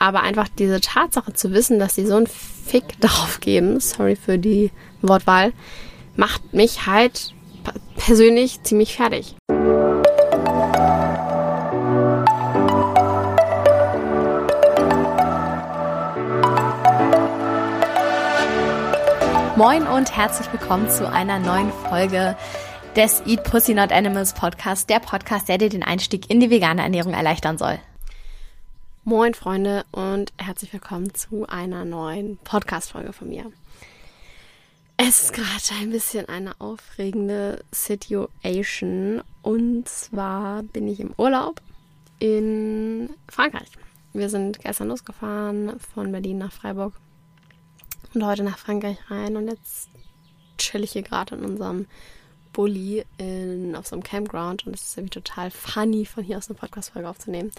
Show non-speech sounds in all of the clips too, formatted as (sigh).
Aber einfach diese Tatsache zu wissen, dass sie so einen Fick (laughs) darauf geben, sorry für die Wortwahl, macht mich halt persönlich ziemlich fertig. Moin und herzlich willkommen zu einer neuen Folge des Eat Pussy Not Animals Podcast, der Podcast, der dir den Einstieg in die vegane Ernährung erleichtern soll. Moin Freunde und herzlich willkommen zu einer neuen Podcast-Folge von mir. Es ist gerade ein bisschen eine aufregende Situation und zwar bin ich im Urlaub in Frankreich. Wir sind gestern losgefahren von Berlin nach Freiburg und heute nach Frankreich rein und jetzt chill ich hier gerade in unserem Bulli in, auf so einem Campground und es ist irgendwie total funny, von hier aus eine Podcast-Folge aufzunehmen.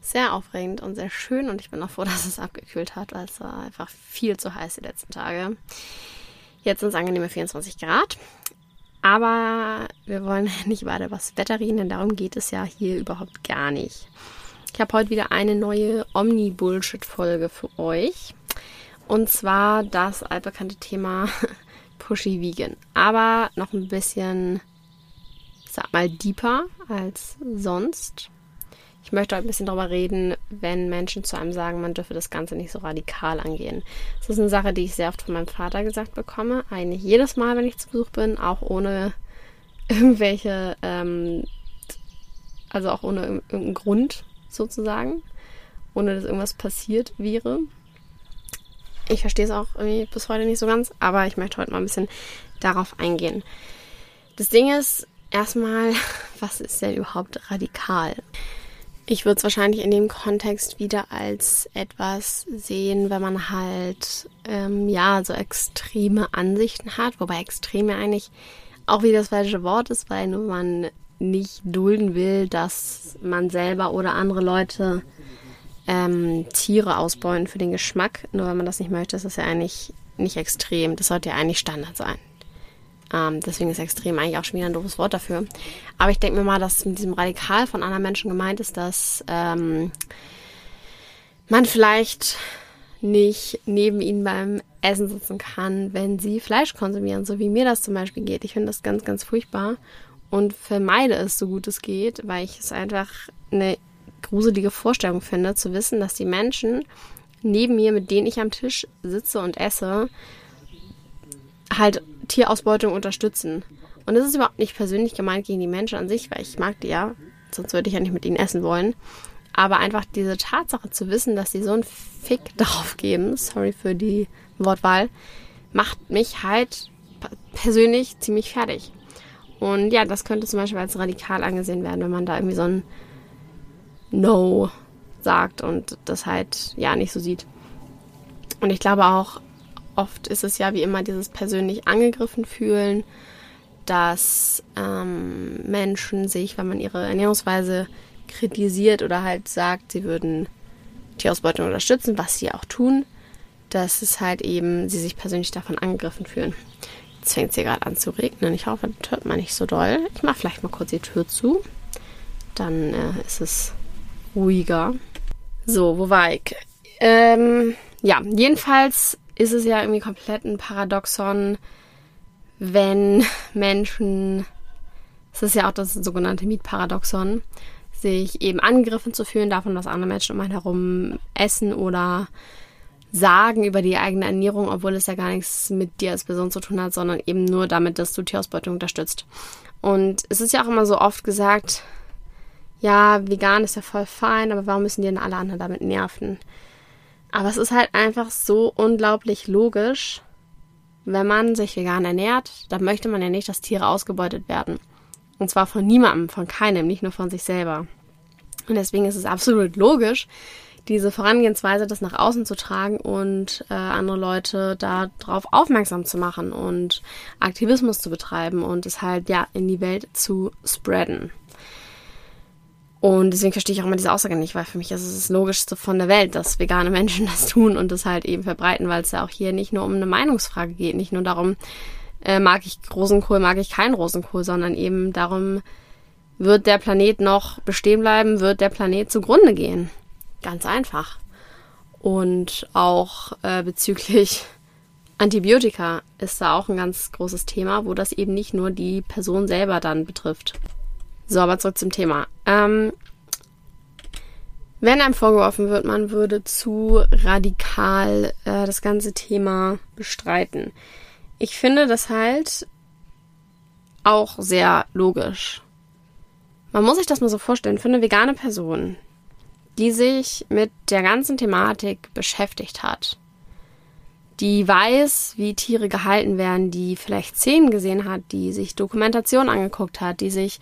Sehr aufregend und sehr schön und ich bin auch froh, (laughs) dass es abgekühlt hat, weil es war einfach viel zu heiß die letzten Tage. Jetzt sind es angenehme 24 Grad. Aber wir wollen (laughs) nicht weiter über das Wetter reden, denn darum geht es ja hier überhaupt gar nicht. Ich habe heute wieder eine neue Omni-Bullshit-Folge für euch. Und zwar das altbekannte Thema Pushy Vegan. Aber noch ein bisschen, sag mal, deeper als sonst. Ich möchte heute ein bisschen darüber reden, wenn Menschen zu einem sagen, man dürfe das Ganze nicht so radikal angehen. Das ist eine Sache, die ich sehr oft von meinem Vater gesagt bekomme. Eigentlich jedes Mal, wenn ich zu Besuch bin, auch ohne (laughs) irgendwelche, ähm, also auch ohne irgendeinen Grund sozusagen, ohne dass irgendwas passiert wäre. Ich verstehe es auch irgendwie bis heute nicht so ganz, aber ich möchte heute mal ein bisschen darauf eingehen. Das Ding ist erstmal, (laughs) was ist denn überhaupt radikal? Ich würde es wahrscheinlich in dem Kontext wieder als etwas sehen, wenn man halt ähm, ja so extreme Ansichten hat, wobei extrem ja eigentlich auch wieder das falsche Wort ist, weil nur man nicht dulden will, dass man selber oder andere Leute ähm, Tiere ausbeuten für den Geschmack. Nur wenn man das nicht möchte, ist das ja eigentlich nicht extrem. Das sollte ja eigentlich Standard sein. Ähm, deswegen ist extrem eigentlich auch schon wieder ein doofes Wort dafür. Aber ich denke mir mal, dass mit diesem Radikal von anderen Menschen gemeint ist, dass ähm, man vielleicht nicht neben ihnen beim Essen sitzen kann, wenn sie Fleisch konsumieren, so wie mir das zum Beispiel geht. Ich finde das ganz, ganz furchtbar und vermeide es so gut es geht, weil ich es einfach eine gruselige Vorstellung finde, zu wissen, dass die Menschen neben mir, mit denen ich am Tisch sitze und esse, halt Tierausbeutung unterstützen. Und das ist überhaupt nicht persönlich gemeint gegen die Menschen an sich, weil ich mag die ja, sonst würde ich ja nicht mit ihnen essen wollen. Aber einfach diese Tatsache zu wissen, dass sie so einen Fick (laughs) darauf geben, sorry für die Wortwahl, macht mich halt persönlich ziemlich fertig. Und ja, das könnte zum Beispiel als radikal angesehen werden, wenn man da irgendwie so ein No sagt und das halt ja nicht so sieht. Und ich glaube auch, oft ist es ja wie immer dieses persönlich angegriffen fühlen, dass ähm, Menschen sich, wenn man ihre Ernährungsweise kritisiert oder halt sagt, sie würden Tierausbeutung unterstützen, was sie auch tun, dass es halt eben sie sich persönlich davon angegriffen fühlen. Jetzt fängt es hier gerade an zu regnen. Ich hoffe, das hört man nicht so doll. Ich mache vielleicht mal kurz die Tür zu. Dann äh, ist es ruhiger. So, wo war ich? Ähm, ja, jedenfalls ist es ja irgendwie komplett ein Paradoxon, wenn Menschen, es ist ja auch das sogenannte Mietparadoxon, sich eben angegriffen zu fühlen davon, was andere Menschen um einen herum essen oder sagen über die eigene Ernährung, obwohl es ja gar nichts mit dir als Person zu tun hat, sondern eben nur damit, dass du Tierausbeutung unterstützt. Und es ist ja auch immer so oft gesagt, ja, vegan ist ja voll fein, aber warum müssen die denn alle anderen damit nerven? Aber es ist halt einfach so unglaublich logisch, wenn man sich vegan ernährt, dann möchte man ja nicht, dass Tiere ausgebeutet werden. Und zwar von niemandem, von keinem, nicht nur von sich selber. Und deswegen ist es absolut logisch, diese Vorangehensweise, das nach außen zu tragen und äh, andere Leute darauf aufmerksam zu machen und Aktivismus zu betreiben und es halt ja in die Welt zu spreaden. Und deswegen verstehe ich auch immer diese Aussage nicht, weil für mich ist es das Logischste von der Welt, dass vegane Menschen das tun und das halt eben verbreiten, weil es ja auch hier nicht nur um eine Meinungsfrage geht, nicht nur darum, äh, mag ich Rosenkohl, mag ich keinen Rosenkohl, sondern eben darum, wird der Planet noch bestehen bleiben, wird der Planet zugrunde gehen. Ganz einfach. Und auch äh, bezüglich (laughs) Antibiotika ist da auch ein ganz großes Thema, wo das eben nicht nur die Person selber dann betrifft. So, aber zurück zum Thema. Ähm, wenn einem vorgeworfen wird, man würde zu radikal äh, das ganze Thema bestreiten. Ich finde das halt auch sehr logisch. Man muss sich das mal so vorstellen, für eine vegane Person, die sich mit der ganzen Thematik beschäftigt hat, die weiß, wie Tiere gehalten werden, die vielleicht Szenen gesehen hat, die sich Dokumentation angeguckt hat, die sich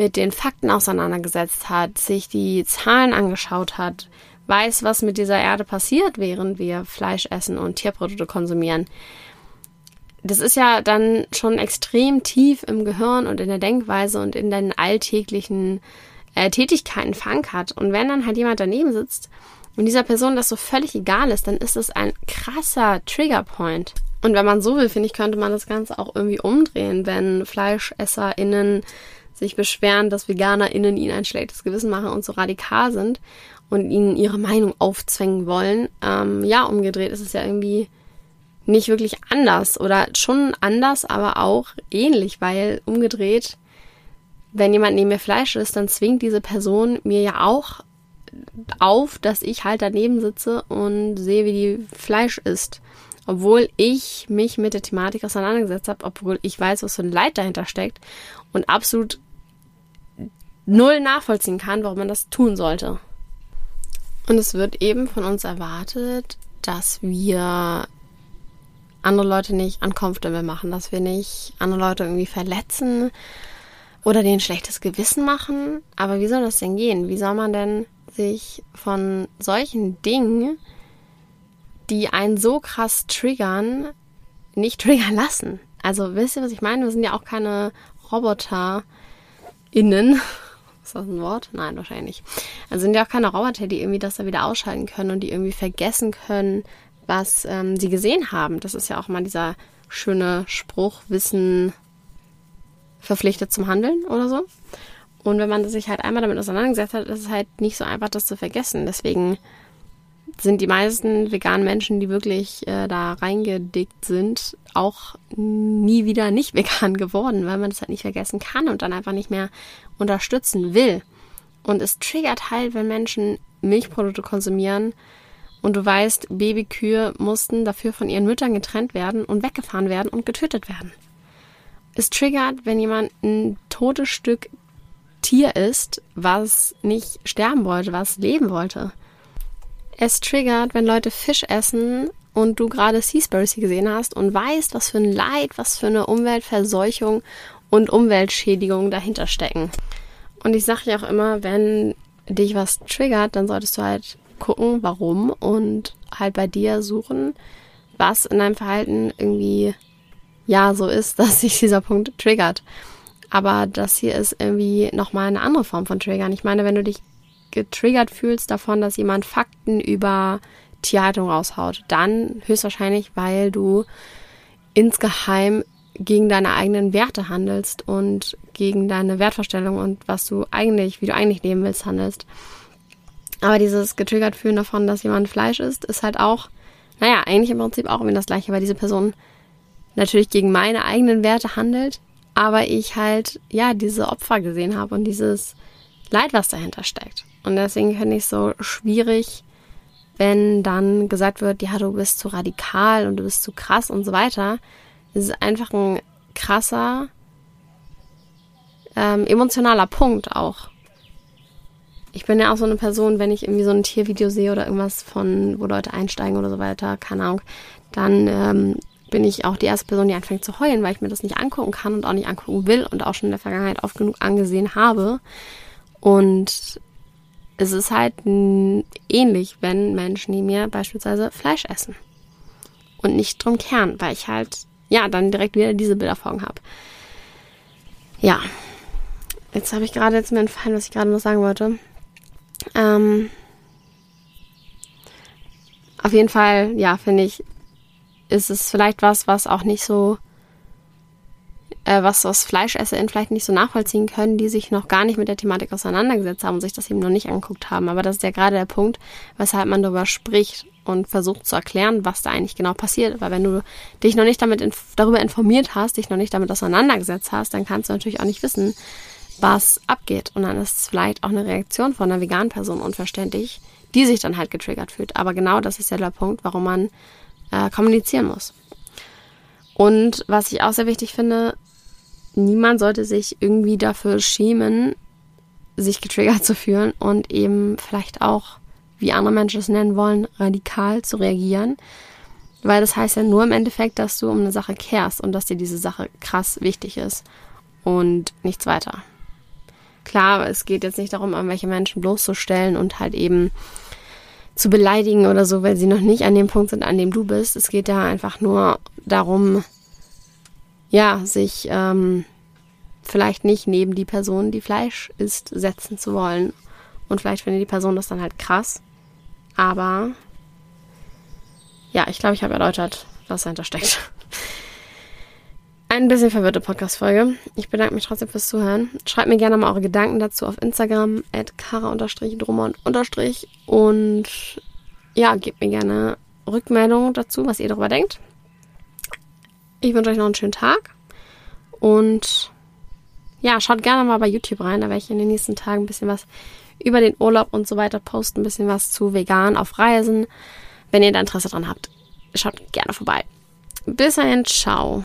mit den Fakten auseinandergesetzt hat, sich die Zahlen angeschaut hat, weiß, was mit dieser Erde passiert, während wir Fleisch essen und Tierprodukte konsumieren. Das ist ja dann schon extrem tief im Gehirn und in der Denkweise und in den alltäglichen äh, Tätigkeiten verankert. Und wenn dann halt jemand daneben sitzt und dieser Person das so völlig egal ist, dann ist es ein krasser Triggerpoint. Und wenn man so will, finde ich, könnte man das Ganze auch irgendwie umdrehen, wenn FleischesserInnen sich beschweren, dass VeganerInnen ihnen ein schlechtes Gewissen machen und so radikal sind und ihnen ihre Meinung aufzwängen wollen. Ähm, ja, umgedreht ist es ja irgendwie nicht wirklich anders oder schon anders, aber auch ähnlich, weil umgedreht, wenn jemand neben mir Fleisch isst, dann zwingt diese Person mir ja auch auf, dass ich halt daneben sitze und sehe, wie die Fleisch isst. Obwohl ich mich mit der Thematik auseinandergesetzt habe, obwohl ich weiß, was für ein Leid dahinter steckt und absolut null nachvollziehen kann, warum man das tun sollte. Und es wird eben von uns erwartet, dass wir andere Leute nicht uncomfortable machen, dass wir nicht andere Leute irgendwie verletzen oder denen schlechtes Gewissen machen. Aber wie soll das denn gehen? Wie soll man denn sich von solchen Dingen, die einen so krass triggern, nicht triggern lassen? Also wisst ihr, was ich meine? Wir sind ja auch keine Roboter innen. Ist das ein Wort? Nein, wahrscheinlich nicht. Also sind ja auch keine Roboter, die irgendwie das da wieder ausschalten können und die irgendwie vergessen können, was ähm, sie gesehen haben. Das ist ja auch mal dieser schöne Spruch, Wissen verpflichtet zum Handeln oder so. Und wenn man sich halt einmal damit auseinandergesetzt hat, ist es halt nicht so einfach, das zu vergessen. Deswegen sind die meisten veganen Menschen, die wirklich äh, da reingedickt sind, auch nie wieder nicht (laughs) vegan geworden, weil man das halt nicht vergessen kann und dann einfach nicht mehr unterstützen will. Und es triggert halt, wenn Menschen Milchprodukte konsumieren und du weißt, Babykühe mussten dafür von ihren Müttern getrennt werden und weggefahren werden und getötet werden. Es triggert, wenn jemand ein totes Stück Tier ist, was nicht sterben wollte, was leben wollte. Es triggert, wenn Leute Fisch essen und du gerade Seaspiracy gesehen hast und weißt, was für ein Leid, was für eine Umweltverseuchung und Umweltschädigung dahinter stecken. Und ich sage ja auch immer, wenn dich was triggert, dann solltest du halt gucken, warum und halt bei dir suchen, was in deinem Verhalten irgendwie ja so ist, (laughs) dass sich dieser Punkt triggert. Aber das hier ist irgendwie nochmal eine andere Form von Triggern. Ich meine, wenn du dich getriggert fühlst davon, dass jemand Fakten über Tierhaltung raushaut, dann höchstwahrscheinlich, weil du insgeheim gegen deine eigenen Werte handelst und gegen deine Wertvorstellung und was du eigentlich, wie du eigentlich leben willst, handelst. Aber dieses getriggert fühlen davon, dass jemand Fleisch isst, ist halt auch, naja, eigentlich im Prinzip auch immer das Gleiche, weil diese Person natürlich gegen meine eigenen Werte handelt, aber ich halt, ja, diese Opfer gesehen habe und dieses Leid, was dahinter steckt. Und deswegen finde ich es so schwierig, wenn dann gesagt wird, ja, du bist zu radikal und du bist zu krass und so weiter. Es ist einfach ein krasser, ähm, emotionaler Punkt auch. Ich bin ja auch so eine Person, wenn ich irgendwie so ein Tiervideo sehe oder irgendwas von, wo Leute einsteigen oder so weiter, keine Ahnung, dann ähm, bin ich auch die erste Person, die anfängt zu heulen, weil ich mir das nicht angucken kann und auch nicht angucken will und auch schon in der Vergangenheit oft genug angesehen habe. Und es ist halt ähnlich, wenn Menschen neben mir beispielsweise Fleisch essen und nicht drum kehren, weil ich halt, ja, dann direkt wieder diese Bilder vor Augen habe. Ja, jetzt habe ich gerade jetzt mir entfallen, was ich gerade noch sagen wollte. Ähm, auf jeden Fall, ja, finde ich, ist es vielleicht was, was auch nicht so äh, was, was FleischesserInnen vielleicht nicht so nachvollziehen können, die sich noch gar nicht mit der Thematik auseinandergesetzt haben und sich das eben noch nicht angeguckt haben. Aber das ist ja gerade der Punkt, weshalb man darüber spricht und versucht zu erklären, was da eigentlich genau passiert. Weil wenn du dich noch nicht damit inf darüber informiert hast, dich noch nicht damit auseinandergesetzt hast, dann kannst du natürlich auch nicht wissen, was abgeht. Und dann ist vielleicht auch eine Reaktion von einer veganen Person unverständlich, die sich dann halt getriggert fühlt. Aber genau das ist ja der Punkt, warum man äh, kommunizieren muss. Und was ich auch sehr wichtig finde, niemand sollte sich irgendwie dafür schämen, sich getriggert zu fühlen und eben vielleicht auch, wie andere Menschen es nennen wollen, radikal zu reagieren. Weil das heißt ja nur im Endeffekt, dass du um eine Sache kehrst und dass dir diese Sache krass wichtig ist und nichts weiter. Klar, es geht jetzt nicht darum, irgendwelche Menschen bloßzustellen und halt eben zu beleidigen oder so, weil sie noch nicht an dem Punkt sind, an dem du bist. Es geht ja einfach nur darum, ja, sich ähm, vielleicht nicht neben die Person, die Fleisch isst, setzen zu wollen. Und vielleicht findet die Person das dann halt krass. Aber ja, ich glaube, ich habe erläutert, was dahinter steckt. Ein bisschen verwirrte Podcast-Folge. Ich bedanke mich trotzdem fürs Zuhören. Schreibt mir gerne mal eure Gedanken dazu auf Instagram, at kara-drummond- und ja, gebt mir gerne Rückmeldungen dazu, was ihr darüber denkt. Ich wünsche euch noch einen schönen Tag und ja, schaut gerne mal bei YouTube rein. Da werde ich in den nächsten Tagen ein bisschen was über den Urlaub und so weiter posten, ein bisschen was zu vegan auf Reisen. Wenn ihr da Interesse dran habt, schaut gerne vorbei. Bis dahin, ciao.